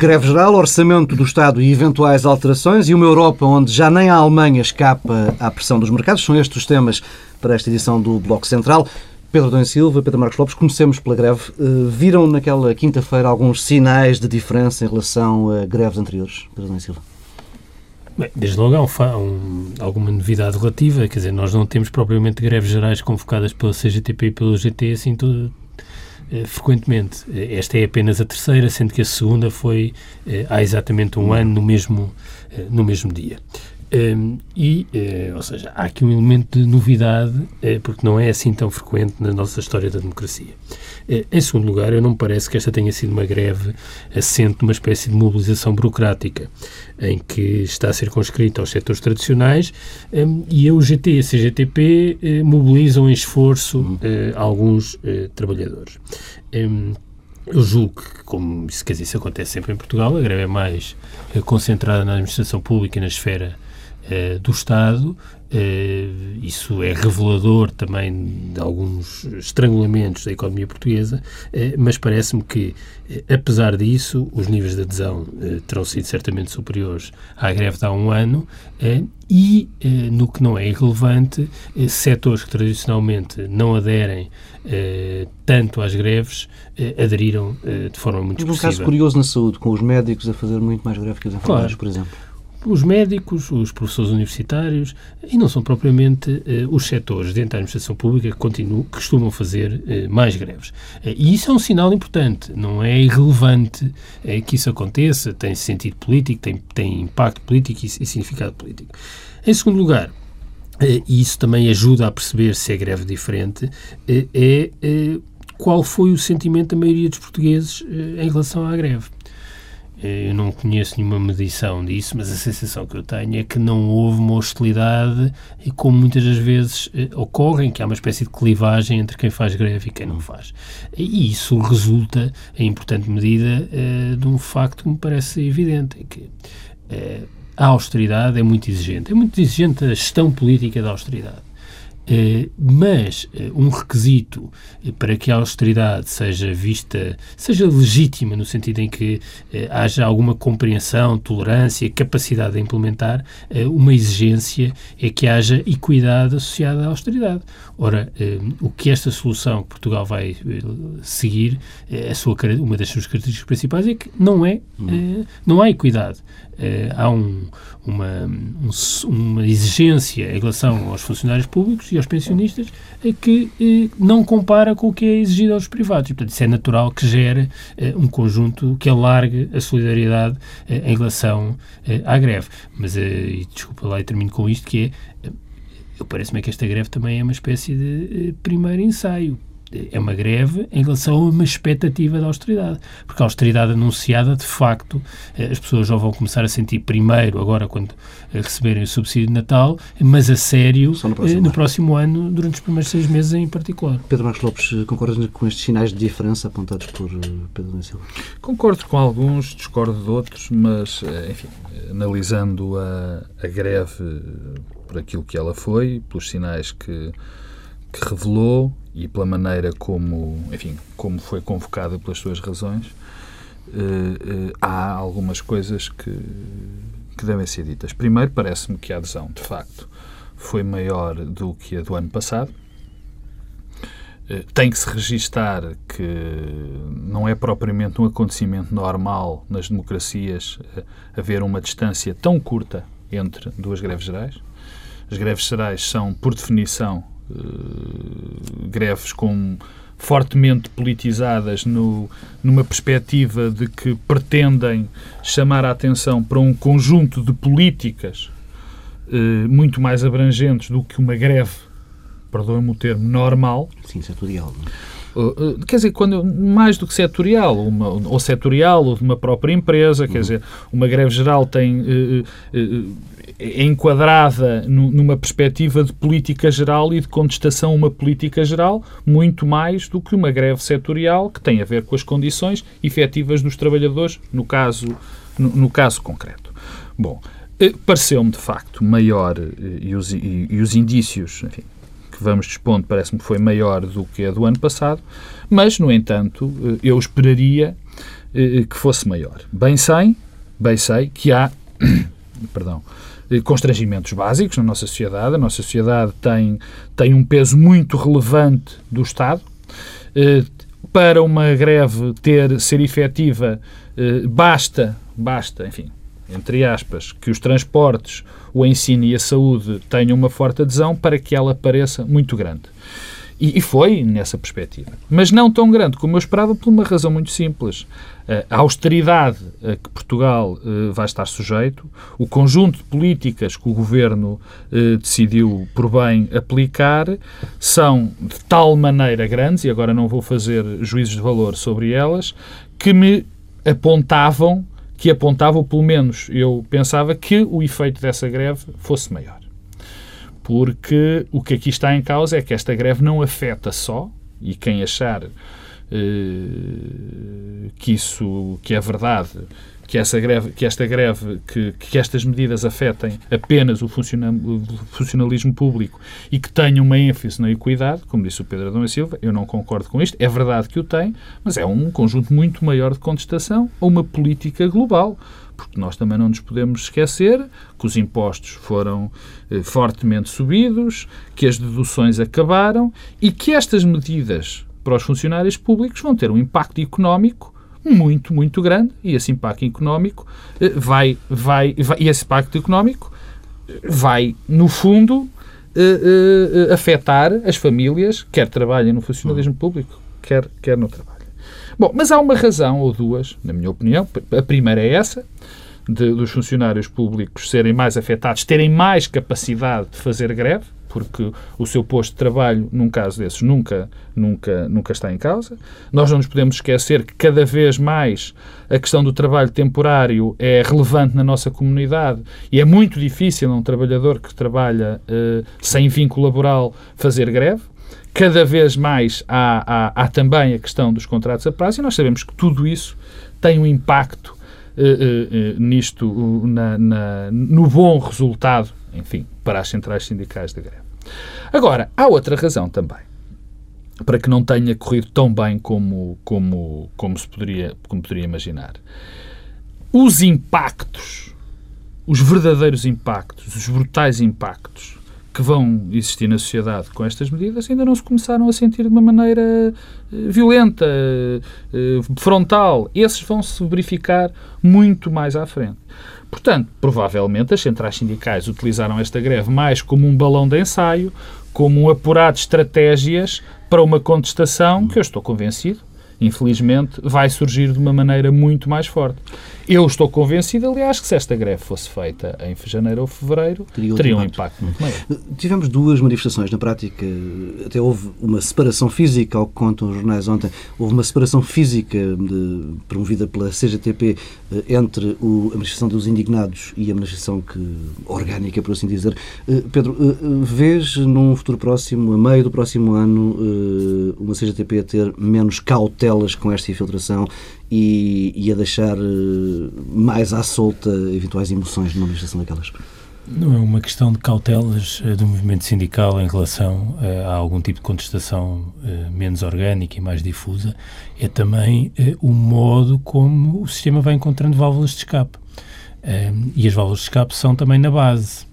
Greve geral, orçamento do Estado e eventuais alterações e uma Europa onde já nem a Alemanha escapa à pressão dos mercados. São estes os temas para esta edição do Bloco Central. Pedro Dom Silva, Pedro Marcos Lopes, comecemos pela greve. Eh, viram naquela quinta-feira alguns sinais de diferença em relação a greves anteriores? Pedro Dom Silva. Bem, desde logo há um, um, alguma novidade relativa, quer dizer, nós não temos propriamente greves gerais convocadas pela CGTP e pelo GT assim todo, frequentemente. Esta é apenas a terceira, sendo que a segunda foi eh, há exatamente um ano, no mesmo, eh, no mesmo dia. Um, e, uh, ou seja, há aqui um elemento de novidade, uh, porque não é assim tão frequente na nossa história da democracia. Uh, em segundo lugar, eu não me parece que esta tenha sido uma greve assente numa espécie de mobilização burocrática, em que está a ser conscrita aos setores tradicionais um, e a UGT e a CGTP mobilizam em esforço uhum. alguns trabalhadores. Um, eu julgo que, como isso, quer dizer, isso acontece sempre em Portugal, a greve é mais concentrada na administração pública e na esfera eh, do Estado. Uh, isso é revelador também de alguns estrangulamentos da economia portuguesa, uh, mas parece-me que, apesar disso, os níveis de adesão terão sido certamente superiores à greve de há um ano e, no que não é irrelevante, setores que tradicionalmente não aderem tanto às greves aderiram de forma muito expressiva. um caso curioso na saúde, com os médicos a fazer muito mais greve que os enfermeiros, claro. por exemplo os médicos, os professores universitários e não são propriamente eh, os setores dentro da administração pública que continuam, costumam fazer eh, mais greves. Eh, e isso é um sinal importante, não é irrelevante que isso aconteça, tem sentido político, tem, tem impacto político e, e significado político. Em segundo lugar, e isso também ajuda a perceber se é greve diferente, é qual foi o sentimento da maioria dos portugueses em relação à greve. Eu não conheço nenhuma medição disso, mas a sensação que eu tenho é que não houve uma hostilidade e como muitas das vezes eh, ocorre, que há uma espécie de clivagem entre quem faz greve e quem não faz. E isso resulta, em importante medida, eh, de um facto que me parece evidente, é que eh, a austeridade é muito exigente. É muito exigente a gestão política da austeridade. Eh, mas eh, um requisito eh, para que a austeridade seja vista, seja legítima, no sentido em que haja alguma compreensão, tolerância, capacidade de implementar, uma exigência é que haja equidade associada à austeridade. Ora, o que esta solução que Portugal vai seguir, a sua, uma das suas características principais é que não é, hum. não há equidade. Há um, uma, um, uma exigência em relação aos funcionários públicos e aos pensionistas que eh, não compara com o que é exigido aos privados. E, portanto, isso é natural que gere eh, um conjunto que alargue a solidariedade eh, em relação eh, à greve. Mas, eh, e desculpa lá e termino com isto, que é, eh, parece-me que esta greve também é uma espécie de primeiro ensaio é uma greve em relação a uma expectativa de austeridade. Porque a austeridade anunciada, de facto, eh, as pessoas já vão começar a sentir primeiro, agora quando eh, receberem o subsídio de Natal, mas a sério no próximo, eh, no próximo ano, durante os primeiros seis meses em particular. Pedro Marcos Lopes, concordas com estes sinais de diferença apontados por Pedro da Silva? Concordo com alguns, discordo de outros, mas, enfim, analisando a, a greve por aquilo que ela foi, pelos sinais que que revelou e pela maneira como, enfim, como foi convocada pelas suas razões, uh, uh, há algumas coisas que, que devem ser ditas. Primeiro, parece-me que a adesão, de facto, foi maior do que a do ano passado. Uh, tem que se registar que não é propriamente um acontecimento normal nas democracias haver uma distância tão curta entre duas greves gerais. As greves gerais são, por definição, eh, greves com fortemente politizadas no, numa perspectiva de que pretendem chamar a atenção para um conjunto de políticas uh, muito mais abrangentes do que uma greve, perdoem-me o termo, normal. Sim, setorial. Quer dizer, quando, mais do que setorial, uma, ou setorial, ou de uma própria empresa, uhum. quer dizer, uma greve geral tem uh, é enquadrada numa perspectiva de política geral e de contestação a uma política geral, muito mais do que uma greve setorial que tem a ver com as condições efetivas dos trabalhadores, no caso, no, no caso concreto. Bom, eh, pareceu-me de facto maior, eh, e os, e, e os indícios enfim, que vamos dispondo parece-me que foi maior do que a do ano passado, mas, no entanto, eh, eu esperaria que fosse maior. Bem sei, bem sei que há, perdão, constrangimentos básicos na nossa sociedade. A nossa sociedade tem, tem um peso muito relevante do Estado. Para uma greve ter ser efetiva, basta, basta, enfim, entre aspas, que os transportes, o ensino e a saúde tenham uma forte adesão para que ela pareça muito grande. E, e foi nessa perspectiva. Mas não tão grande como eu esperava, por uma razão muito simples. A austeridade a que Portugal uh, vai estar sujeito, o conjunto de políticas que o governo decidiu por bem aplicar, são de tal maneira grandes, e agora não vou fazer juízos de valor sobre elas, que me apontavam que apontava, ou pelo menos eu pensava, que o efeito dessa greve fosse maior. Porque o que aqui está em causa é que esta greve não afeta só, e quem achar eh, que isso que é verdade que, essa greve, que esta greve, que, que estas medidas afetem apenas o, funcionalismo público e que tenham uma ênfase na equidade, como disse o Pedro Adão e Silva, eu não concordo com isto. É verdade que o tem, mas é um conjunto muito maior de contestação a uma política global porque nós também não nos podemos esquecer que os impostos foram eh, fortemente subidos, que as deduções acabaram e que estas medidas para os funcionários públicos vão ter um impacto económico muito, muito grande e esse impacto económico eh, vai, vai, vai e esse impacto económico vai, no fundo, uh, uh, afetar as famílias, quer trabalhem no funcionalismo público, quer, quer no trabalho. Bom, mas há uma razão ou duas, na minha opinião. A primeira é essa, de, dos funcionários públicos serem mais afetados, terem mais capacidade de fazer greve, porque o seu posto de trabalho, num caso desses, nunca, nunca, nunca está em causa. Nós não nos podemos esquecer que cada vez mais a questão do trabalho temporário é relevante na nossa comunidade e é muito difícil a um trabalhador que trabalha uh, sem vínculo laboral fazer greve. Cada vez mais há, há, há, também a questão dos contratos a prazo e nós sabemos que tudo isso tem um impacto uh, uh, nisto, na, na, no bom resultado enfim, para as centrais sindicais da greve. Agora, há outra razão também para que não tenha corrido tão bem como, como, como se poderia, como poderia imaginar. Os impactos, os verdadeiros impactos, os brutais impactos que vão existir na sociedade com estas medidas ainda não se começaram a sentir de uma maneira eh, violenta, eh, frontal. Esses vão se verificar muito mais à frente. Portanto, provavelmente as centrais sindicais utilizaram esta greve mais como um balão de ensaio, como um apurado de estratégias para uma contestação que eu estou convencido, infelizmente, vai surgir de uma maneira muito mais forte. Eu estou convencido, aliás, que se esta greve fosse feita em janeiro ou fevereiro, teria, teria um impacto muito maior. Tivemos duas manifestações. Na prática, até houve uma separação física, ao que contam os jornais ontem, houve uma separação física de, promovida pela CGTP eh, entre o, a manifestação dos indignados e a manifestação que, orgânica, por assim dizer. Eh, Pedro, eh, vês num futuro próximo, a meio do próximo ano, uma CGTP a ter menos cautelas com esta infiltração e, e a deixar eh, mais à solta eventuais emoções numa manifestação daquelas? Não é uma questão de cautelas eh, do movimento sindical em relação uh, a algum tipo de contestação menos orgânica e mais difusa, é também o modo como o sistema vai encontrando válvulas de escape. e as válvulas de escape são também na base.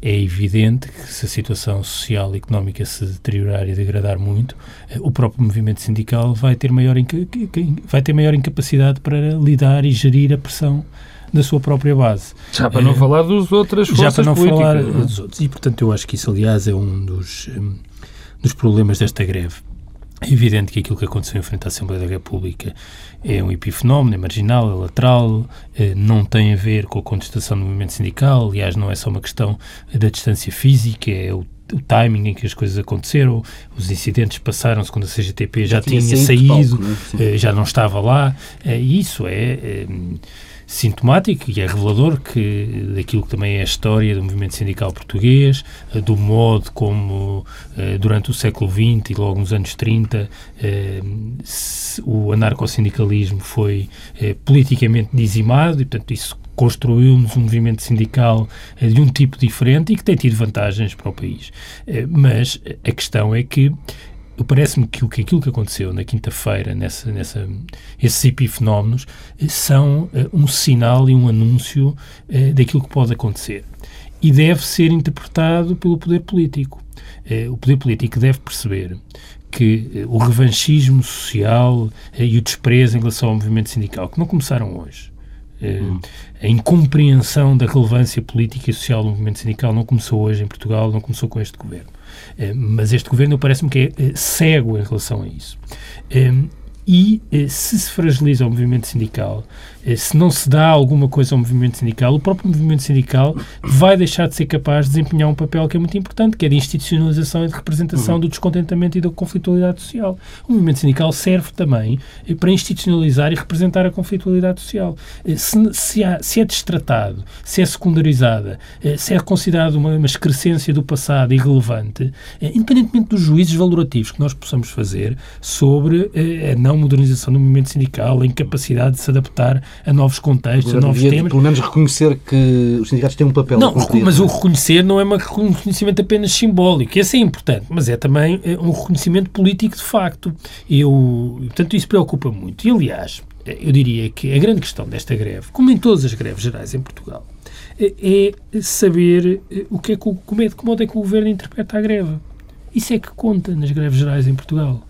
É evidente que se a situação social e económica se deteriorar e degradar muito, eh, o próprio movimento sindical vai ter maior, vai ter maior incapacidade para lidar e gerir a pressão da sua própria base. Já para não é, falar dos outras forças Já para não políticas. falar dos outros. E, portanto, eu acho que isso, aliás, é um dos, um, dos problemas desta greve. É evidente que aquilo que aconteceu em frente à Assembleia da República é um epifenómeno, é marginal, é lateral, eh, não tem a ver com a contestação do movimento sindical, aliás, não é só uma questão da distância física, é o o timing em que as coisas aconteceram, os incidentes passaram-se quando a CGTP já, já tinha, tinha saído, palco, né? já não estava lá, eh, e isso é sintomático e é revelador que daquilo que também é a história do movimento sindical português, eh, do modo como eh, durante o século XX e logo nos anos 30 eh, o anarcossindicalismo foi politicamente dizimado e, portanto, isso construiu-nos um movimento sindical de um tipo diferente e que tem tido vantagens para o país. Mas a questão é que parece-me que, que aquilo que aconteceu na quinta-feira, nessa, nessa, esses epifenómenos, são uh, um sinal e um anúncio uh, daquilo que pode acontecer. E deve ser interpretado pelo poder político. Uh, o poder político deve perceber que o revanchismo social e o desprezo em relação ao movimento sindical, que não começaram hoje, Hum. A incompreensão da relevância política e social do movimento sindical não começou hoje em Portugal, não começou com este governo. Eh, mas este governo parece-me que é eh, cego em relação a isso. Hum, e eh, se se fragiliza o movimento sindical, se não se dá alguma coisa ao movimento sindical, o próprio movimento sindical vai deixar de ser capaz de desempenhar um papel que é muito importante, que é de institucionalização e de representação uhum. do descontentamento e da conflitualidade social. O movimento sindical serve também eh, para institucionalizar e representar a conflitualidade social. Se, se, há, se é destratado, se é secundarizada, se é considerado uma, uma excrescência do passado irrelevante, independentemente dos juízes valorativos que nós possamos fazer sobre a não modernização do movimento sindical, a incapacidade de se adaptar a novos contextos, a novos temas. Pelo menos reconhecer que os sindicatos têm um papel. Não, mas o reconhecer não é um reconhecimento apenas simbólico. Esse é importante, mas é também é, um reconhecimento político de facto. Eu, portanto, isso preocupa muito. E, aliás, eu diria que a grande questão desta greve, como em todas as greves gerais em Portugal, é, é saber eh, o que é que, como é, modo é que o governo interpreta a greve. Isso é que conta nas greves gerais em Portugal.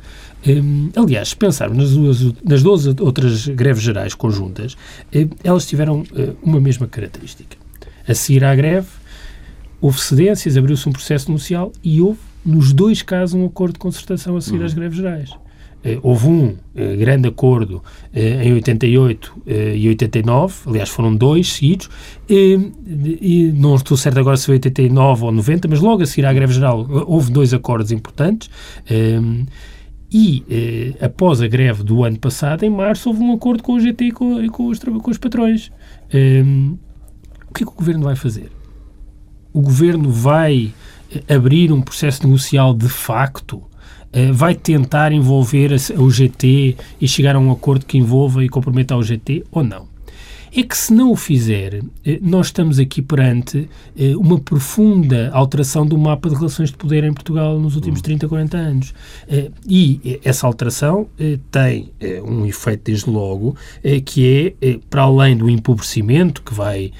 Um, aliás, se pensarmos nas duas, nas duas outras greves gerais conjuntas, um, elas tiveram uh, uma mesma característica. A seguir à greve, houve cedências, abriu-se um processo denuncial e houve, nos dois casos, um acordo de concertação a seguir uhum. às greves gerais. Uh, houve um uh, grande acordo em 88 e 89, aliás, foram dois seguidos, e não estou certo agora se foi 89 ou 90, mas logo a seguir à greve geral houve dois acordos importantes. E, eh, após a greve do ano passado, em março, houve um acordo com o GT e com, com, os, com os patrões. Ehm, o que é que o Governo vai fazer? O Governo vai eh, abrir um processo negocial de facto? Uh, vai tentar envolver a, o GT e chegar a um acordo que envolva e comprometa o GT ou não? É que se não o fizer, eh, nós estamos aqui perante eh, uma profunda alteração do mapa de relações de poder em Portugal nos últimos 30, hum. 40 anos. Eh, e essa alteração tem um efeito, desde logo, que é, para além do empobrecimento que vai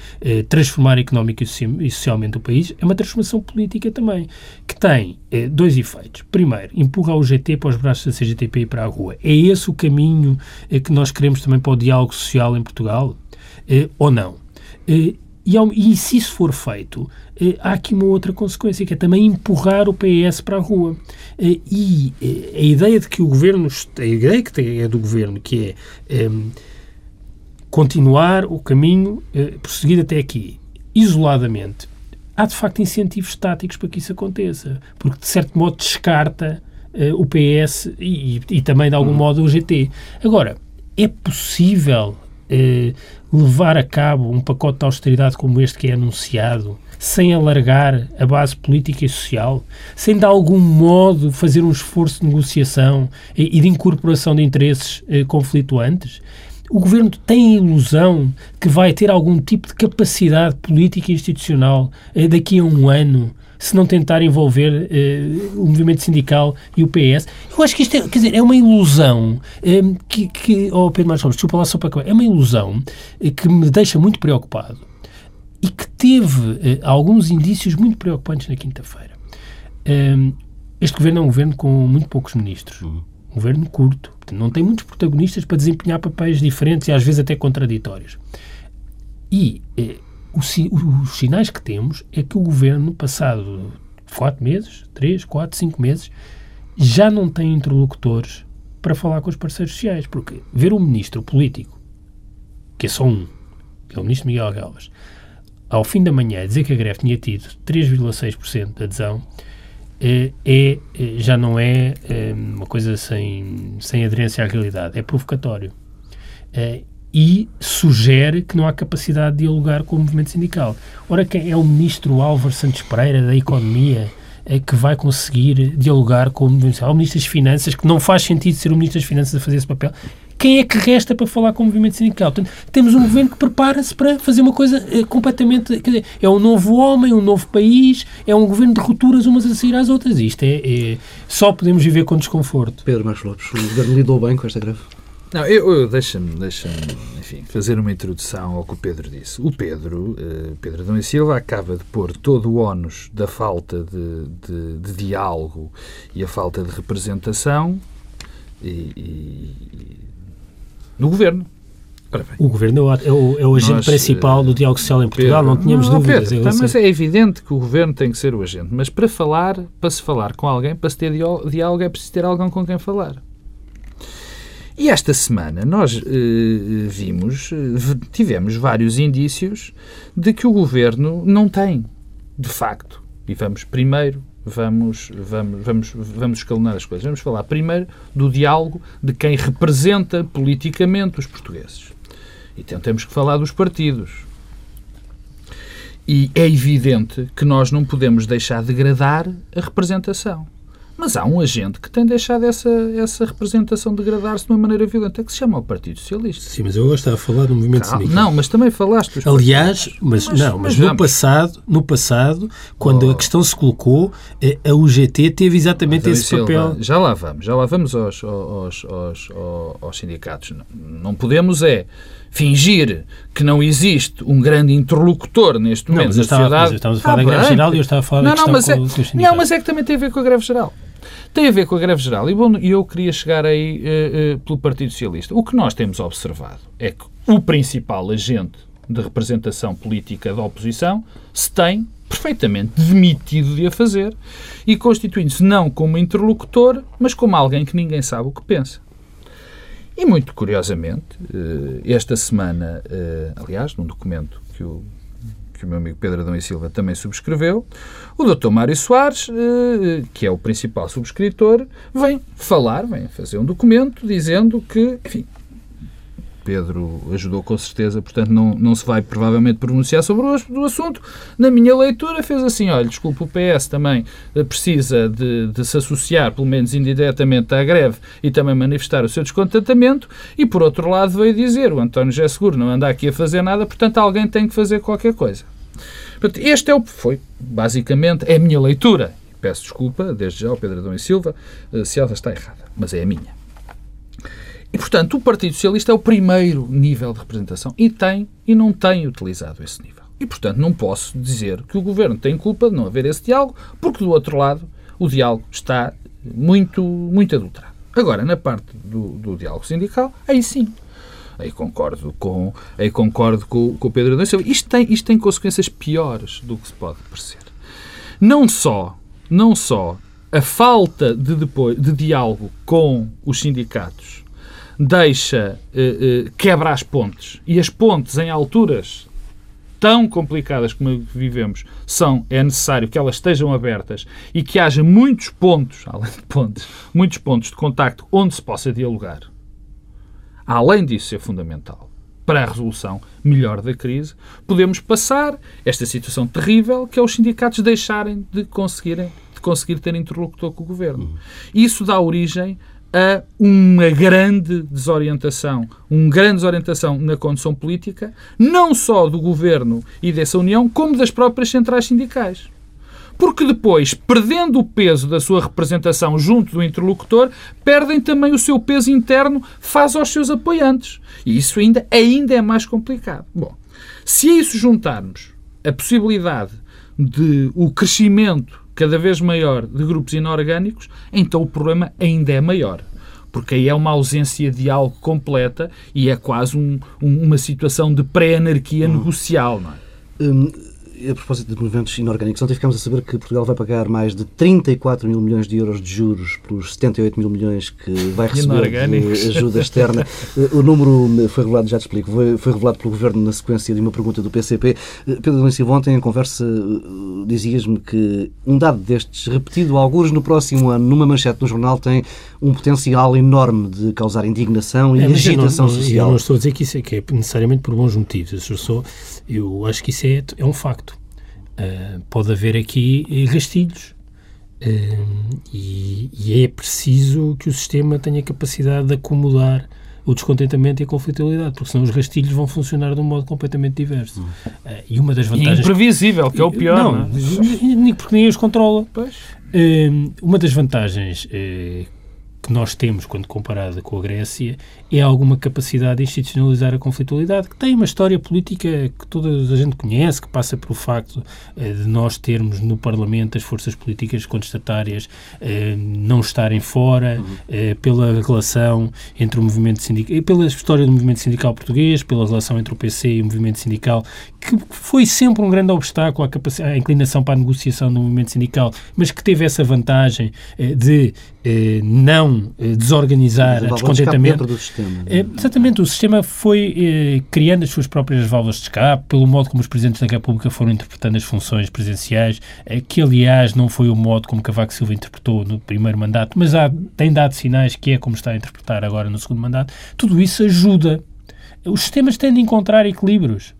transformar económica e socialmente o país, é uma transformação política também, que tem dois efeitos. Primeiro, empurrar o GT para os braços da CGTP e para a rua. É esse o caminho que nós queremos também para o diálogo social em Portugal? Eh, ou não. Eh, e, ao, e, se isso for feito, eh, há aqui uma outra consequência, que é também empurrar o PS para a rua. Eh, e eh, a ideia de que o governo, a ideia que é do governo, que é ehm, continuar o caminho eh, prosseguido até aqui, isoladamente, há de facto incentivos estáticos para que isso aconteça, porque de certo modo descarta o PS e, e, também de algum hum. modo o GT. Agora, é possível levar a cabo um pacote de austeridade como este que é anunciado, sem alargar a base política e social, sem de algum modo fazer um esforço de negociação e, de incorporação de interesses eh, conflituantes? O governo tem a ilusão que vai ter algum tipo de capacidade política e institucional eh, daqui a um ano se não tentar envolver uh, o movimento sindical e o PS. Eu acho que isto é, quer dizer, é uma ilusão um, eh, que, que oh Pedro Marcos Lopes, desculpa lá só para acabar, é uma ilusão uh, que me deixa muito preocupado e que teve uh, alguns indícios muito preocupantes na quinta-feira. Um, este governo é um governo com muito poucos ministros. Uhum. Um governo curto. Não tem muitos protagonistas para desempenhar papéis diferentes e às vezes até contraditórios. E os sinais que temos é que o governo, passado quatro meses, três, quatro, cinco meses, já não tem interlocutores para falar com os parceiros sociais. Porque ver um ministro político, que é só um, que é o ministro Miguel Galvas, ao fim da manhã dizer que a greve tinha tido 3,6% de adesão, é, é, já não é, é, uma coisa sem, sem aderência à realidade, é provocatório. É, e sugere que não há capacidade de dialogar com o movimento sindical. Ora, quem é o ministro Álvaro Santos Pereira da Economia é que vai conseguir dialogar com o movimento sindical? O ministro das Finanças, que não faz sentido ser o ministro das Finanças a fazer esse papel. quem é que resta para falar com o movimento sindical? Portanto, temos um governo que prepara-se para fazer uma coisa eh, completamente. Quer dizer, é um novo homem, um novo país, é um governo de rupturas umas a seguir às outras. Isto é, é só podemos viver com desconforto. Pedro Marcos Lopes, o governo lidou bem com esta greve? Não, eu, eu deixa-me, deixa enfim, fazer uma introdução ao que o Pedro disse. O Pedro, uh, Pedro Adão e Silva, acaba de pôr todo o ónus da falta de, de, de diálogo e a falta de representação e, e, no governo. O governo é o, é o agente Nós, principal do diálogo social em Portugal, Pedro, não tínhamos não, dúvidas. Pedro, tá, mas é evidente que o governo tem que ser o agente. Mas para falar, para se falar com alguém, para se ter diálogo, é preciso ter alguém com quem falar. E esta semana nós eh, vimos, eh, tivemos vários indícios de que o governo não tem, de facto. E vamos primeiro, vamos, vamos, vamos, vamos escalonar as coisas. Vamos falar primeiro do diálogo de quem representa politicamente os portugueses. E então temos que falar dos partidos. E é evidente que nós não podemos deixar degradar a representação. Mas há um agente que tem deixado essa, essa representação degradar-se de uma maneira violenta, que se chama o Partido Socialista. Sim, mas eu agora estava a falar do movimento Calma, sindical. Não, mas também falaste. Aliás, mas, mas, não, mas, mas no passado, no passado, quando oh. a questão se colocou, eh, a UGT teve exatamente esse Silva, papel. Já lá vamos, já lá vamos aos, aos, aos, aos sindicatos. Não, podemos é fingir que não existe um grande interlocutor neste momento não, mas estava, sociedade. Mas estamos a falar ah, da greve geral e eu estava a falar não, da não, mas é, Não, mas é que também tem a ver com a greve geral. Tem a ver com a greve geral. E bom, eu queria chegar aí uh, uh, pelo Partido Socialista. O que nós temos observado é que o principal agente de representação política da oposição se tem perfeitamente demitido de a fazer e constituindo-se não como interlocutor, mas como alguém que ninguém sabe o que pensa. E muito curiosamente, eh, esta semana, aliás, num documento que o que o meu amigo Pedro Adão e Silva também subscreveu, o Dr. Mário Soares, eh, que é o principal subscritor, vem falar, vem fazer um documento dizendo que, enfim, Pedro ajudou com certeza, portanto não, não se vai provavelmente pronunciar sobre o, assunto. Na minha leitura fez assim, olha, desculpa, o PS também eh, precisa de, de, se associar, pelo menos indiretamente, à greve e também manifestar o seu descontentamento e, por outro lado, veio dizer, o António José Seguro não anda aqui a fazer nada, portanto alguém tem que fazer qualquer coisa. Portanto, este é o, foi, basicamente, é a minha leitura. Peço desculpa, desde já, ao Pedro Adão e Silva, eh, se ela está errada, mas é a minha. E, portanto, o Partido Socialista é o primeiro nível de representação e tem e não tem utilizado esse nível. E, portanto, não posso dizer que o Governo tem culpa de não haver esse diálogo, porque, do outro lado, o diálogo está muito, muito adulterado. Agora, na parte do, do diálogo sindical, aí sim, aí concordo com, aí concordo com, com o Pedro Adão. Isto tem, isto tem consequências piores do que se pode parecer. Não só, não só a falta de, depois, de diálogo com os sindicatos deixa, eh, eh, quebra as pontes. E as pontes em alturas tão complicadas como vivemos, são, é necessário que elas estejam abertas e que haja muitos pontos, além de pontes, muitos pontos de contacto onde se possa dialogar. Além disso ser fundamental para a resolução melhor da crise, podemos passar esta situação terrível que é os sindicatos deixarem de conseguirem de conseguir ter interlocutor com o governo. Isso dá origem a uma grande desorientação, uma grande desorientação na condição política, não só do governo e dessa União, como das próprias centrais sindicais. Porque depois, perdendo o peso da sua representação junto do interlocutor, perdem também o seu peso interno face aos seus apoiantes. E isso ainda, ainda é mais complicado. Bom, se a isso juntarmos a possibilidade de o crescimento cada vez maior de grupos inorgânicos, então o problema ainda é maior. Porque aí é uma ausência de algo completa e é quase um, um, uma situação de pré-anarquia hum. negocial. Não é? Hum a propósito de movimentos inorgânicos, ontem ficamos a saber que Portugal vai pagar mais de 34 mil milhões de euros de juros pelos 78 mil milhões que vai receber de ajuda externa. o número foi revelado, já te explico, foi, foi, revelado pelo Governo na sequência de uma pergunta do PCP. Pedro Domingos Silva, ontem em conversa dizias-me que um dado destes, repetido alguns no próximo ano, numa manchete no jornal, tem um potencial enorme de causar indignação e é, agitação eu não, social. Eu não estou a dizer que isso é, que é necessariamente por bons motivos. Eu, sou, eu acho que isso é, é um facto. Uh, pode haver aqui rastilhos uh, e, e, é preciso que o sistema tenha capacidade de acomodar o descontentamento e a conflitualidade, porque senão os rastilhos vão funcionar de um modo completamente diverso. Hum. Uh, e uma das vantagens... E imprevisível, que é o pior, não, não é? porque ninguém os controla. Pois. Uh, uma das vantagens uh, que nós temos quando comparada com a Grécia é alguma capacidade de institucionalizar a conflitualidade, que tem uma história política que toda a gente conhece, que passa pelo facto eh, de nós termos no Parlamento as forças políticas contestatárias eh, não estarem fora, uhum. eh, pela relação entre o movimento sindical, pela história do movimento sindical português, pela relação entre o PC e o movimento sindical, que foi sempre um grande obstáculo à, à inclinação para a negociação do movimento sindical, mas que teve essa vantagem eh, de eh, não eh, desorganizar o descontentamento. Do sistema, é, exatamente, o sistema foi criando as suas próprias válvulas de escape, pelo modo como os presidentes da República foram interpretando as funções presidenciais, que aliás não foi o modo como Cavaco Silva interpretou no primeiro mandato, mas há, tem dado sinais que é como está a interpretar agora no segundo mandato. Tudo isso ajuda. Os sistemas têm de encontrar equilíbrios.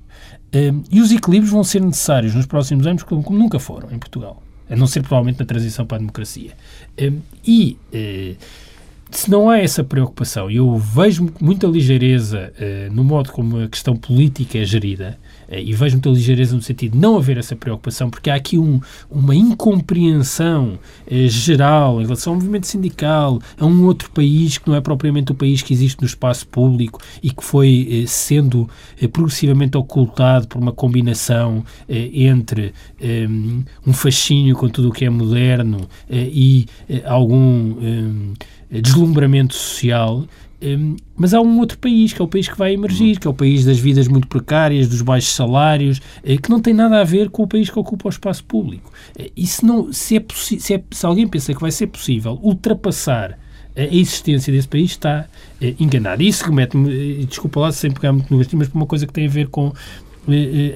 Uh, e os equilíbrios vão ser necessários nos próximos anos, como, nunca foram em Portugal, a não ser provavelmente na transição para a democracia. Uh, e uh, se não há essa preocupação, e eu vejo muita ligeireza no modo como a questão política é gerida, eh, e vejo muita ligeireza no sentido de não haver essa preocupação, porque há aqui um, uma incompreensão eh, geral em relação ao movimento sindical, a um outro país que não é propriamente o país que existe no espaço público e que foi eh, sendo eh, progressivamente ocultado por uma combinação eh, entre eh, um fascínio com tudo o que é moderno e algum deslumbramento social um, mas há um outro país, que é o país que vai emergir, que é o país das vidas muito precárias, dos baixos salários, eh, que não tem nada a ver com o país que ocupa o espaço público. Eh, e se, não, se, é se, é, se alguém pensa que vai ser possível ultrapassar a existência desse país está eh, enganado. E isso remete-me, desculpa lá sem pegar muito no gasto, mas para uma coisa que tem a ver com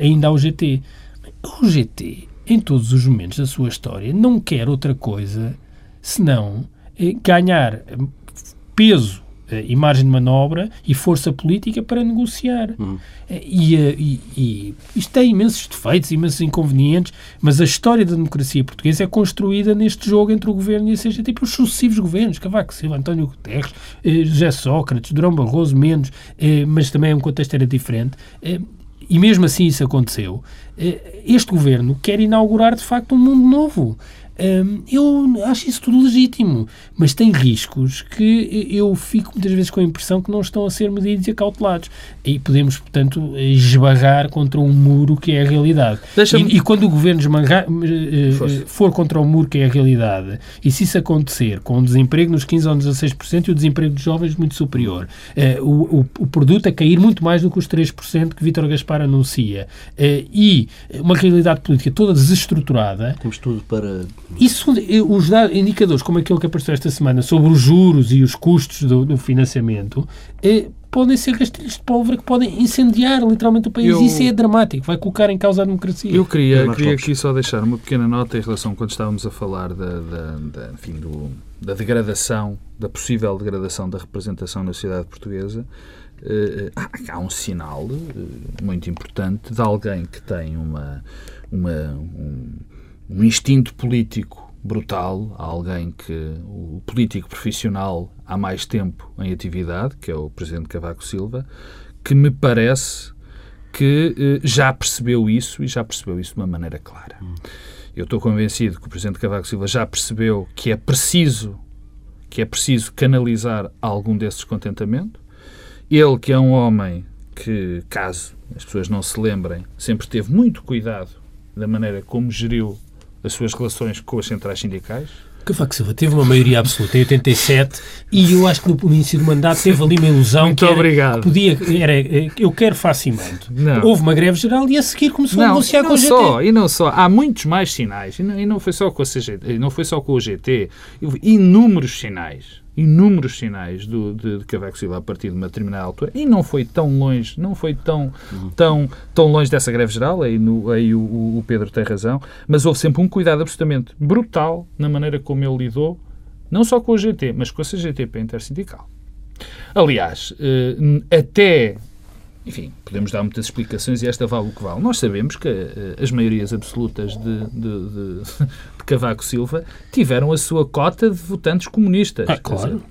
ainda ao GT. O GT, em todos os momentos da sua história, não quer outra coisa senão ganhar peso eh, e margem de manobra e força política para negociar. Uhum. E, e, e, isto tem imensos defeitos, imensos inconvenientes, mas a história da democracia portuguesa é construída neste jogo entre o governo e a CGT pelos sucessivos governos, Cavaco Silva, António Guterres, eh, José Sócrates, Durão Barroso, menos, eh, mas também um contexto era diferente. Eh, e mesmo assim isso aconteceu. Eh, este governo quer inaugurar, de facto, um mundo novo. Um, eu acho isso tudo legítimo, mas tem riscos que eu fico muitas vezes com a impressão que não estão a ser medidos e acautelados. E podemos, portanto, esbarrar contra um muro que é a realidade. E, e, quando o governo esmagar, uh, for contra o muro que é a realidade, e se isso acontecer com o desemprego nos 15 ou 16% e o desemprego dos jovens muito superior, uh, o, o, o, produto a cair muito mais do que os 3% que Vítor Gaspar anuncia, uh, e uma realidade política toda desestruturada. Temos tudo para isso, os indicadores como aquele que apareceu esta semana sobre os juros e os custos do, do financiamento é, podem ser gastilhos de pólvora que podem incendiar literalmente o país. Eu, Isso é dramático, vai colocar em causa a democracia. Eu queria, queria aqui só deixar uma pequena nota em relação quando estávamos a falar da, da, da, enfim, do, da degradação, da possível degradação da representação na sociedade portuguesa. Uh, há um sinal uh, muito importante de alguém que tem uma, uma um, um instinto político brutal a alguém que o político profissional há mais tempo em atividade, que é o Presidente Cavaco Silva, que me parece que eh, já percebeu isso e já percebeu isso de uma maneira clara. Eu estou convencido que o Presidente Cavaco Silva já percebeu que é preciso que é preciso canalizar algum desse descontentamento. Ele, que é um homem que, caso as pessoas não se lembrem, sempre teve muito cuidado da maneira como geriu as suas relações com as centrais sindicais? Cavaco Silva teve uma maioria absoluta em 87 e eu acho que no início do mandato teve ali uma ilusão Muito que era, obrigado. podia era eu quero facimento. Não. Houve uma greve geral e a seguir começou não, a negociar com o GT. Só, e não só, há muitos mais sinais e não, e não foi só com a CGT, não foi só com o GT, inúmeros sinais inúmeros sinais do, de, de Cavaco Silva a partir de uma determinada altura e não foi tão longe, não foi tão, tão, tão longe dessa greve geral, aí, no, aí o, o Pedro tem razão, mas houve sempre um cuidado absolutamente brutal na maneira como ele lidou, não só com a GT, mas com a CGTP intersindical. Aliás, eh, até enfim, podemos dar muitas explicações e esta vale o que vale. Nós sabemos que uh, as maiorias absolutas de, de, de, Cavaco Silva tiveram a sua cota de votantes comunistas. Ah, claro.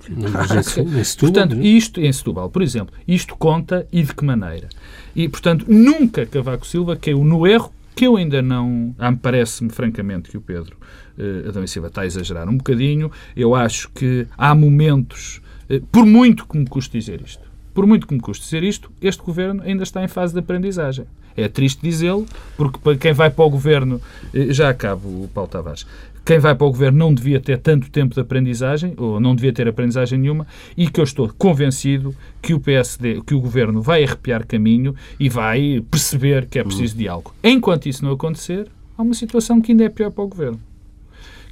Portanto, isto, em Setúbal, por exemplo, isto conta e de que maneira? E, portanto, nunca Cavaco Silva caiu no erro que eu ainda não. Ah, parece-me, francamente, que o Pedro uh, Adão e Silva está a exagerar um bocadinho. Eu acho que há momentos, uh, por muito que me custe dizer isto, por muito que me custe dizer isto, este governo ainda está em fase de aprendizagem. É triste dizê-lo, porque para quem vai para o governo, uh, já acaba o Paulo Tavares, quem vai para o governo não devia ter tanto tempo de aprendizagem, ou não devia ter aprendizagem nenhuma, e que eu estou convencido que o PSD, que o governo vai arrepiar caminho e vai perceber que é preciso diálogo. Enquanto isso não acontecer, há uma situação que ainda é pior para o governo,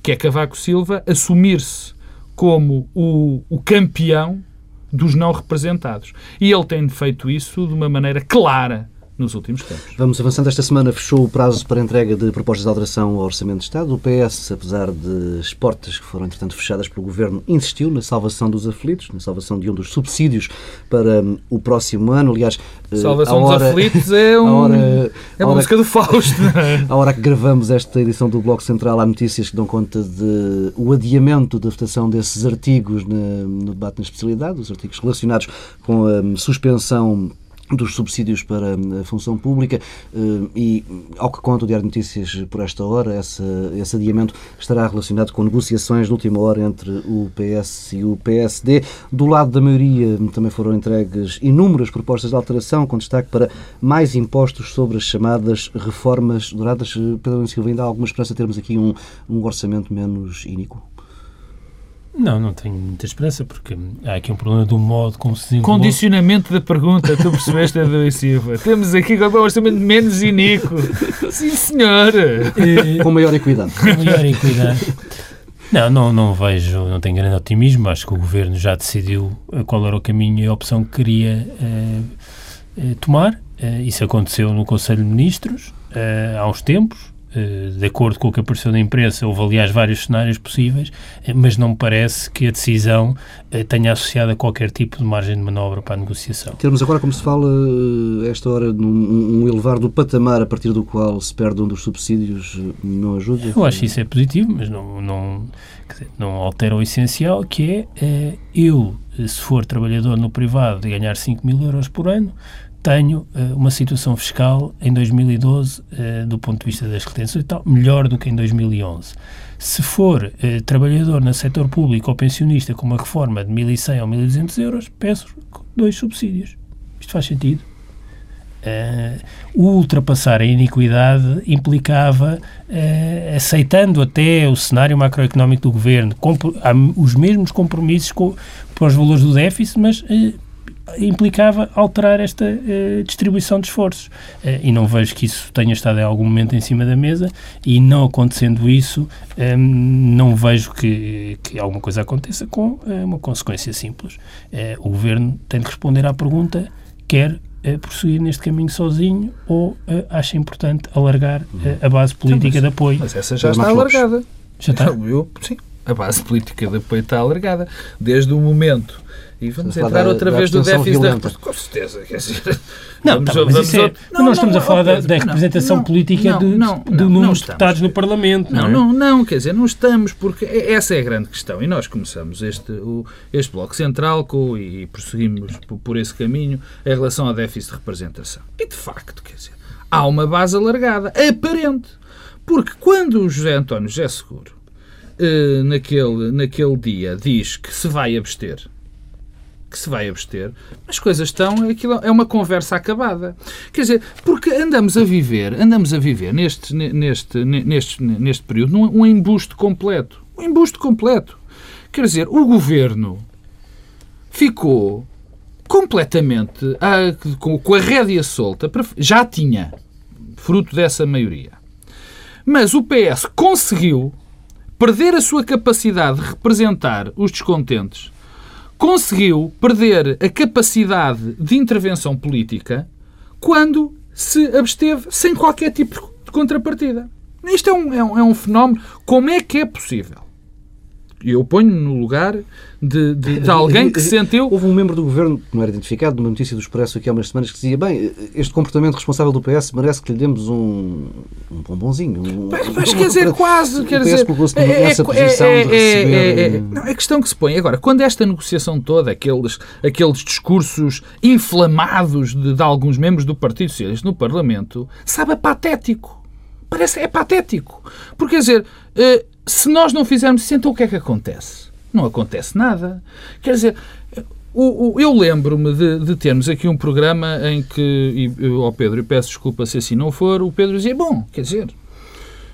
que é Cavaco Silva assumir-se como o, o campeão dos não representados. E ele tem feito isso de uma maneira clara nos últimos tempos. Vamos avançando. Esta semana fechou o prazo para entrega de propostas de alteração ao Orçamento de Estado. O PS, apesar de as portas que foram, entretanto, fechadas pelo Governo, insistiu na salvação dos aflitos, na salvação de um dos subsídios para um, o próximo ano. Aliás, eh, salvação hora, dos aflitos é, um, hora, é uma música do Fausto. A hora que gravamos esta edição do Bloco Central, há notícias que dão conta de o adiamento da votação desses artigos na, no debate na especialidade, os artigos relacionados com a um, suspensão dos subsídios para a função pública eh, e, ao que conta o Diário de Notícias por esta hora, essa, esse adiamento estará relacionado com negociações de última hora entre o PS e o PSD. Do lado da maioria também foram entregues inúmeras propostas de alteração, com destaque para mais impostos sobre as chamadas reformas douradas. Pedro Silva, ainda há alguma esperança de termos aqui um, um orçamento menos iníquo? Não, não tenho muita esperança, porque há aqui um problema do modo como se desenvolve. Condicionamento da pergunta, tu percebeste, Adão Silva. Temos aqui um orçamento menos iníquo. Sim, senhor. E... Com maior equidade. Com maior equidade. Não, não, não vejo, não tenho grande otimismo. Acho que o Governo já decidiu qual era o caminho e a opção que queria eh, eh, tomar. Eh, isso aconteceu no Conselho de Ministros há uns tempos. Eh, de acordo com o que apareceu na imprensa, houve aliás vários cenários possíveis, eh, mas não me parece que a decisão eh, tenha associado a qualquer tipo de margem de manobra para a negociação. Temos agora, como se fala, esta hora, um, um elevar do patamar a partir do qual se perde um dos subsídios, não ajuda? Eu acho que isso é positivo, mas não, não, dizer, não altera o essencial, que é eu, se for trabalhador no privado e ganhar 5 mil euros por ano, tenho uh, uma situação fiscal em 2012, uh, eh, do ponto de vista das retenções e tal, melhor do que em 2011. Se for uh, trabalhador no setor público ou pensionista com uma reforma de 1.100 ou 1.200 euros, peço dois subsídios. Isto faz sentido. o ultrapassar a iniquidade implicava, aceitando até o cenário macroeconómico do governo, os mesmos compromissos com, para os valores do déficit, mas implicava alterar esta uh, distribuição de esforços. Uh, e não vejo que isso tenha estado em algum momento em cima da mesa e não acontecendo isso, um, ehm, não vejo que, que alguma coisa aconteça com uh, uma consequência simples. o Governo tem de responder à pergunta, quer prosseguir neste caminho sozinho ou acha importante alargar a base política então, mas, de apoio? Mas essa já está alargada. Já está? Eu, eu, sim, a base política de apoio está alargada. Desde o momento e vamos entrar da, outra da vez do déficit da Com certeza, quer dizer. Não, vamos, tá, mas vamos, é, não, nós estamos a falar da, da representação política do, do número de deputados no Parlamento. Não, não, não, quer dizer, não estamos, porque essa é a grande questão. E nós começamos este, o, este Bloco Central com, e prosseguimos por, por esse caminho em relação ao déficit de representação. E de facto, quer dizer, há uma base alargada, aparente. Porque quando o José António José Seguro, eh, naquele, naquele dia, diz que se vai abster que se vai abster, as coisas estão, aquilo é uma conversa acabada. Quer dizer, porque andamos a viver, andamos a viver neste, neste, neste, neste período um embuste completo. Um embuste completo. Quer dizer, o governo ficou completamente a, com, com a rédea solta, já tinha, fruto dessa maioria. Mas o PS conseguiu perder a sua capacidade de representar os descontentes conseguiu perder a capacidade de intervenção política quando se absteve sem qualquer tipo de contrapartida. Isto é um, é um, é um fenómeno. Como é que é possível eu ponho-me no lugar de, de, de, alguém que se sentiu. Houve um membro do governo, que não era identificado, numa notícia do Expresso aqui há umas semanas, que dizia: bem, este comportamento responsável do PS merece que lhe demos um, um bombonzinho. Um, mas, quer dizer, quase. Quer dizer, é, nessa é, posição é, de receber. É, não, a questão que se põe agora, quando esta negociação toda, aqueles, aqueles discursos inflamados de, de alguns membros do Partido Socialista no Parlamento, sabe, é patético. Parece é patético. Porque, quer dizer, eh, se nós não fizermos isso, então o que é que acontece? Não acontece nada. Quer dizer, eu lembro-me de, de, termos aqui um programa em que, e, ao Pedro, e peço desculpa se assim não for, o Pedro dizia, bom, quer dizer,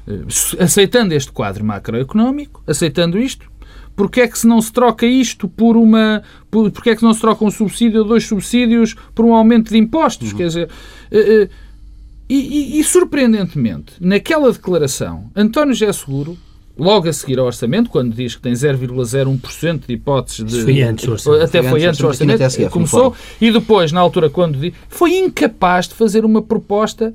eh, aceitando este quadro macroeconómico, aceitando isto, porque é que se não se troca isto por uma. Por, porque é que não se troca um subsídio ou dois subsídios por um aumento de impostos? Uhum. Quer dizer. Uh, uh, e, e, e, surpreendentemente, naquela declaração, António José Seguro logo a seguir ao orçamento, quando diz que tem 0,01% de hipóteses de. Foi antes do orçamento. Até foi, antes do orçamento, TSF, começou, e depois, na altura, quando diz, foi incapaz de fazer uma proposta.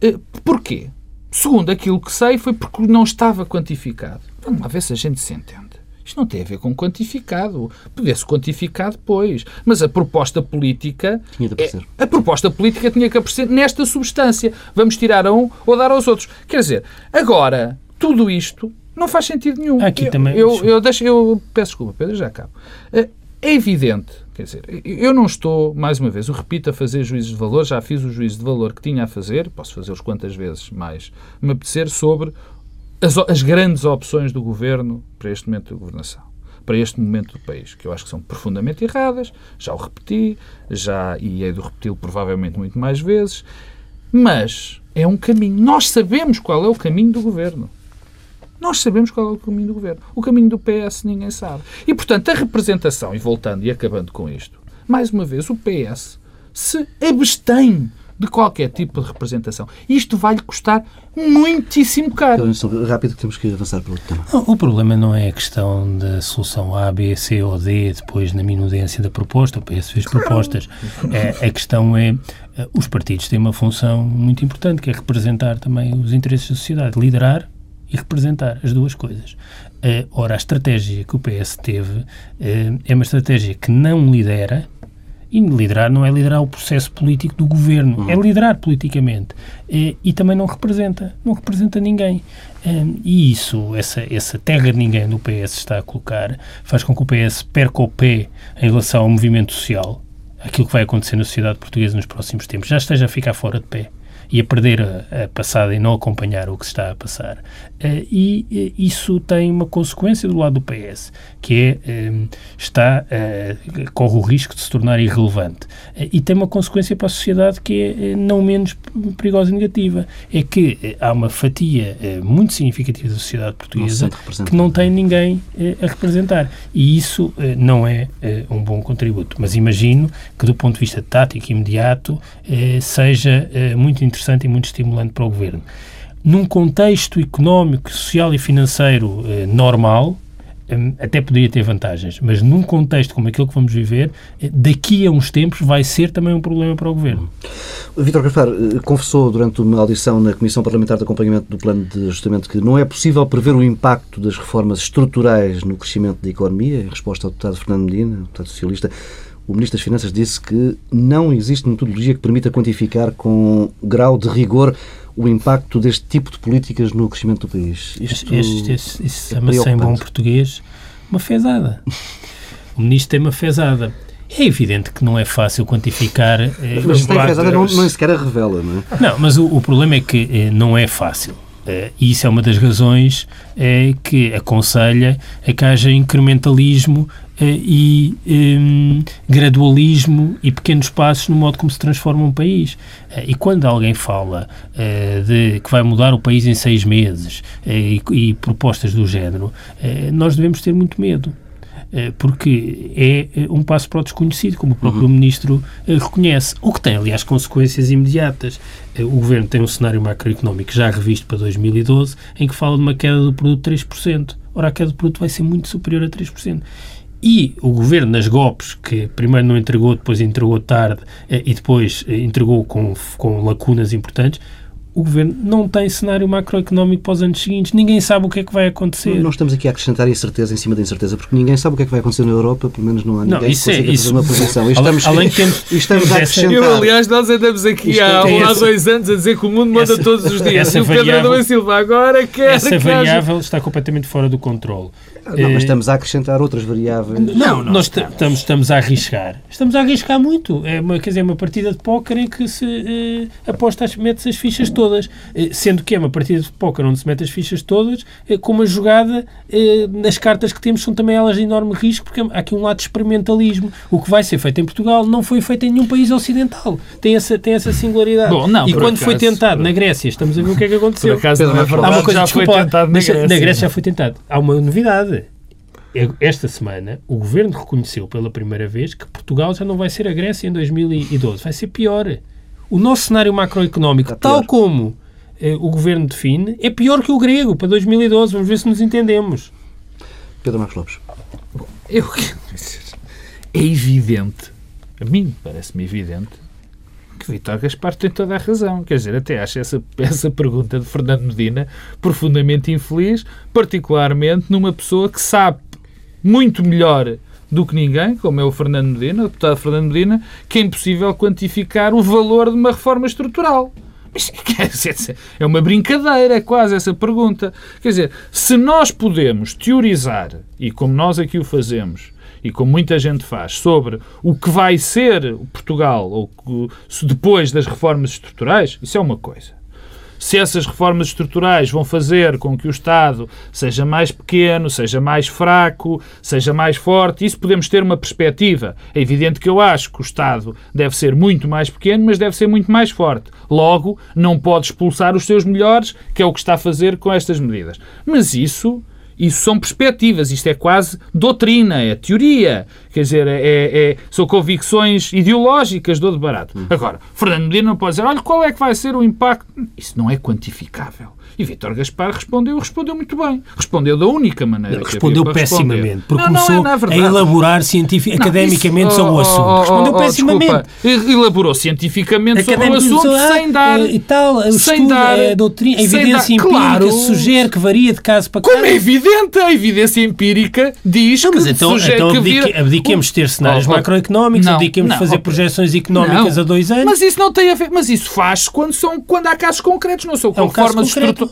Eh, porquê? Segundo aquilo que sei, foi porque não estava quantificado. Vamos lá ver se a gente se entende. Isto não tem a ver com quantificado. Podia-se quantificar depois. Mas a proposta política. Tinha de aparecer. É, a proposta política tinha que aparecer nesta substância. Vamos tirar a um ou dar aos outros. Quer dizer, agora, tudo isto não faz sentido nenhum. Aqui eu, também. Eu, eu, deixo, eu peço desculpa, Pedro, já acabo. É, é evidente, quer dizer, eu não estou, mais uma vez, eu repito, a fazer juízes de valor, já fiz o juízo de valor que tinha a fazer, posso fazê-los quantas vezes mais me apetecer, sobre as, as grandes opções do governo para este momento de governação para este momento do país, que eu acho que são profundamente erradas, já o repeti, já e hei de repeti-lo provavelmente muito mais vezes, mas é um caminho. Nós sabemos qual é o caminho do governo. Nós sabemos qual é o caminho do governo. O caminho do PS ninguém sabe. E, portanto, a representação, e voltando e acabando com isto, mais uma vez, o PS se abstém de qualquer tipo de representação. Isto vai-lhe custar muitíssimo caro. Rápido que temos que avançar para o tema. O problema não é a questão da solução A, B, C ou D, depois na minudência da proposta, o PS fez propostas. É, a questão é, eh, os partidos têm uma função muito importante, que é representar também os interesses da sociedade, liderar e representar as duas coisas. Uh, ora, a estratégia que o PS teve uh, é uma estratégia que não lidera, e liderar não é liderar o processo político do governo, uhum. é liderar politicamente. Uh, e também não representa, não representa ninguém. e isso, essa, essa terra de ninguém no PS está a colocar, faz com que o PS perca o pé em relação ao movimento social, aquilo que vai acontecer na sociedade portuguesa nos próximos tempos, já esteja a ficar fora de pé e a perder a, a passada e não acompanhar o que se está a passar. Uh, e uh, isso tem uma consequência do lado do PS, que é, uh, está, corre o risco de se tornar irrelevante. e tem uma consequência para a sociedade que é não menos perigosa e negativa. É que há uma fatia muito significativa da sociedade portuguesa que não tem ninguém a representar. E isso não é um bom contributo. Mas imagino que, do ponto de vista tático imediato, seja muito interessante interessante e muito estimulante para o governo. Num contexto económico, social e financeiro eh, normal, eh, até poderia ter vantagens, mas num contexto como aquele que vamos viver, eh, daqui a uns tempos vai ser também um problema para o Governo. Vítor Gaspar eh, confessou durante uma audição na Comissão Parlamentar de Acompanhamento do Plano de Ajustamento que não é possível prever o impacto das reformas estruturais no crescimento da economia, em resposta ao deputado Fernando Medina, deputado socialista o Ministro das Finanças disse que não existe metodologia que permita quantificar com grau de rigor o impacto deste tipo de políticas no crescimento do país. Isto este, este, isso chama-se em bom português uma fezada. O Ministro tem uma fezada. É evidente que não é fácil quantificar. Eh, mas tem fezada não, não sequer a revela, não é? Não, mas o, o problema é que eh, não é fácil. Uh, e isso é uma das razões uh, que aconselha a que haja incrementalismo uh, e um, gradualismo e pequenos passos no modo como se transforma um país. e quando alguém fala de que vai mudar o país em seis meses e, e, propostas do género, nós devemos ter muito medo porque é um passo para o desconhecido, como o próprio uhum. Ministro reconhece, o que tem, aliás, consequências imediatas. O Governo tem um cenário macroeconómico já revisto para 2012, em que fala de uma queda do produto de 3%. Ora, a queda do produto vai ser muito superior a 3%. E o governo, nas GOPs, que primeiro não entregou, depois entregou tarde eh, e depois eh, entregou com, com lacunas importantes, o governo não tem cenário macroeconómico para os anos seguintes. Ninguém sabe o que é que vai acontecer. Nós estamos aqui a acrescentar incerteza em cima da incerteza, porque ninguém sabe o que é que vai acontecer na Europa, pelo menos não há ninguém não, isso que consiga é, isso, fazer uma. E estamos, além que temos, estamos a acrescentar. Eu, aliás, nós andamos aqui Isto há, é há essa- dois anos a dizer que o mundo muda essa- todos os dias. essa E o Pedro Adão Silva agora quer essa que haja- variável está completamente fora do controle. Não, mas Eh, estamos a acrescentar outras variáveis. Não, nós t- estamos, estamos a arriscar. Estamos a arriscar muito. É uma, quer dizer, é uma partida de póquer em que se eh, aposta, as- mete-se as fichas todas. Eh, sendo que é uma partida de póquer onde se mete as fichas todas, eh, com uma jogada eh, nas cartas que temos são também elas de enorme risco, porque há aqui um lado de experimentalismo. O que vai ser feito em Portugal não foi feito em nenhum país ocidental. Tem essa, tem essa singularidade. Bom, não, e por quando acaso, foi tentado por- na Grécia, estamos a ver o que é que Por aconteceu. acaso Pedro não é verdade, Há uma coisa, já foi desculpa lá, tentado na Grécia. na Grécia já foi tentado. Há uma novidade. É- Esta semana, o governo reconheceu pela primeira vez que Portugal já não vai ser a Grécia em 2012. Vai ser pior. O nosso cenário macroeconómico, pior. tal como eh, o governo define, é pior que o grego para 2012. Vamos ver se nos entendemos. Pedro Marcos Lopes. Eu, é evidente, a mim parece-me evidente, que Vítor Gaspar tem toda a razão. Quer dizer, até acho essa, essa pergunta de Fernando Medina profundamente infeliz, particularmente numa pessoa que sabe muito melhor do que ninguém, como é o Fernando Medina, o deputado Fernando Medina, que é impossível quantificar o valor de uma reforma estrutural. Mas, quer dizer, É uma brincadeira, é quase essa pergunta. Quer dizer, se nós podemos teorizar, e como nós aqui o fazemos, e como muita gente faz, sobre o que vai ser Portugal ou depois das reformas estruturais, isso é uma coisa. Se essas reformas estruturais vão fazer com que o Estado seja mais pequeno, seja mais fraco, seja mais forte, isso podemos ter uma perspectiva. É evidente que eu acho que o Estado deve ser muito mais pequeno, mas deve ser muito mais forte. Logo, não pode expulsar os seus melhores, que é o que está a fazer com estas medidas. Mas isso isso são perspectivas, isto é quase doutrina, é teoria, quer dizer, é, é- são convicções ideológicas do de barato. Agora, Fernando Medina não pode dizer, olha, qual é que vai ser o impacto? Isso não é quantificável. E Vítor Gaspar respondeu, respondeu muito bem. Respondeu da única maneira havia Respondeu pessimamente, porque Não, não começou não é a elaborar Não, academicamente isso- sobre o oh, assunto. oh, oh, Respondeu oh, pessimamente. desculpa. Elaborou cientificamente sobre o assunto ah, sem dar. eh, e tal, sem estudo, dar- a doutrina, a evidência dar- empírica Claro. sugere que varia de caso para caso. Como é evidente, a evidência empírica diz Não, mas que então, sugere então que abdiquemos de ter cenários Oh, oh, macroeconómicos, não, abdiquemos de não, fazer oh, projeções económicas Não, a dois anos. Mas isso não tem a ver. Mas isso faz quando, são, quando há casos concretos, não são É um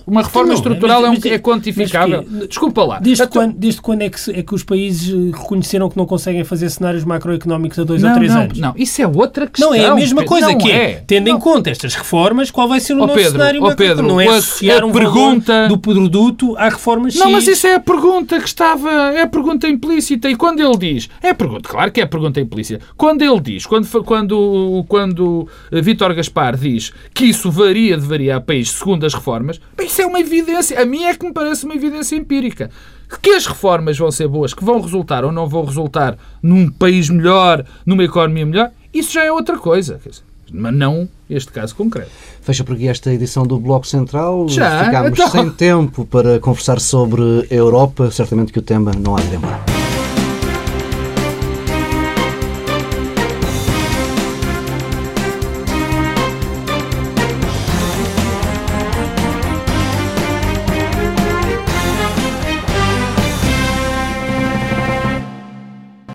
Uma reforma Então não, estrutural mas- é, um- mas- é quantificável. mas Desculpa lá. Desde, Então- quando, desde quando é que, é que os países eh, reconheceram que não conseguem fazer cenários macroeconómicos a dois não, ou três não, anos? não, isso é outra questão. Não, é a mesma coisa Não que é, é. tendo em conta estas reformas, qual vai ser o Ó nosso Pedro, cenário macroeconómico? Pedro, Não é associar um pergunta- do produto à reforma X. Não, mas isso é a pergunta que estava. É a pergunta implícita. E quando ele diz. É a pergunta, claro que é a pergunta implícita. Quando ele diz, quando, quando, quando eh, Vítor Gaspar diz que isso varia de varia a país segundo as reformas, bem, isso é uma evidência. A mim é que me parece uma evidência empírica. Que as reformas vão ser boas, que vão resultar ou não vão resultar num país melhor, numa economia melhor, isso já é outra coisa. Mas não este caso concreto. Fecha por aqui esta edição do Bloco Central. Já, Ficámos então. sem tempo para conversar sobre a Europa. Certamente que o tema não há de ir embora.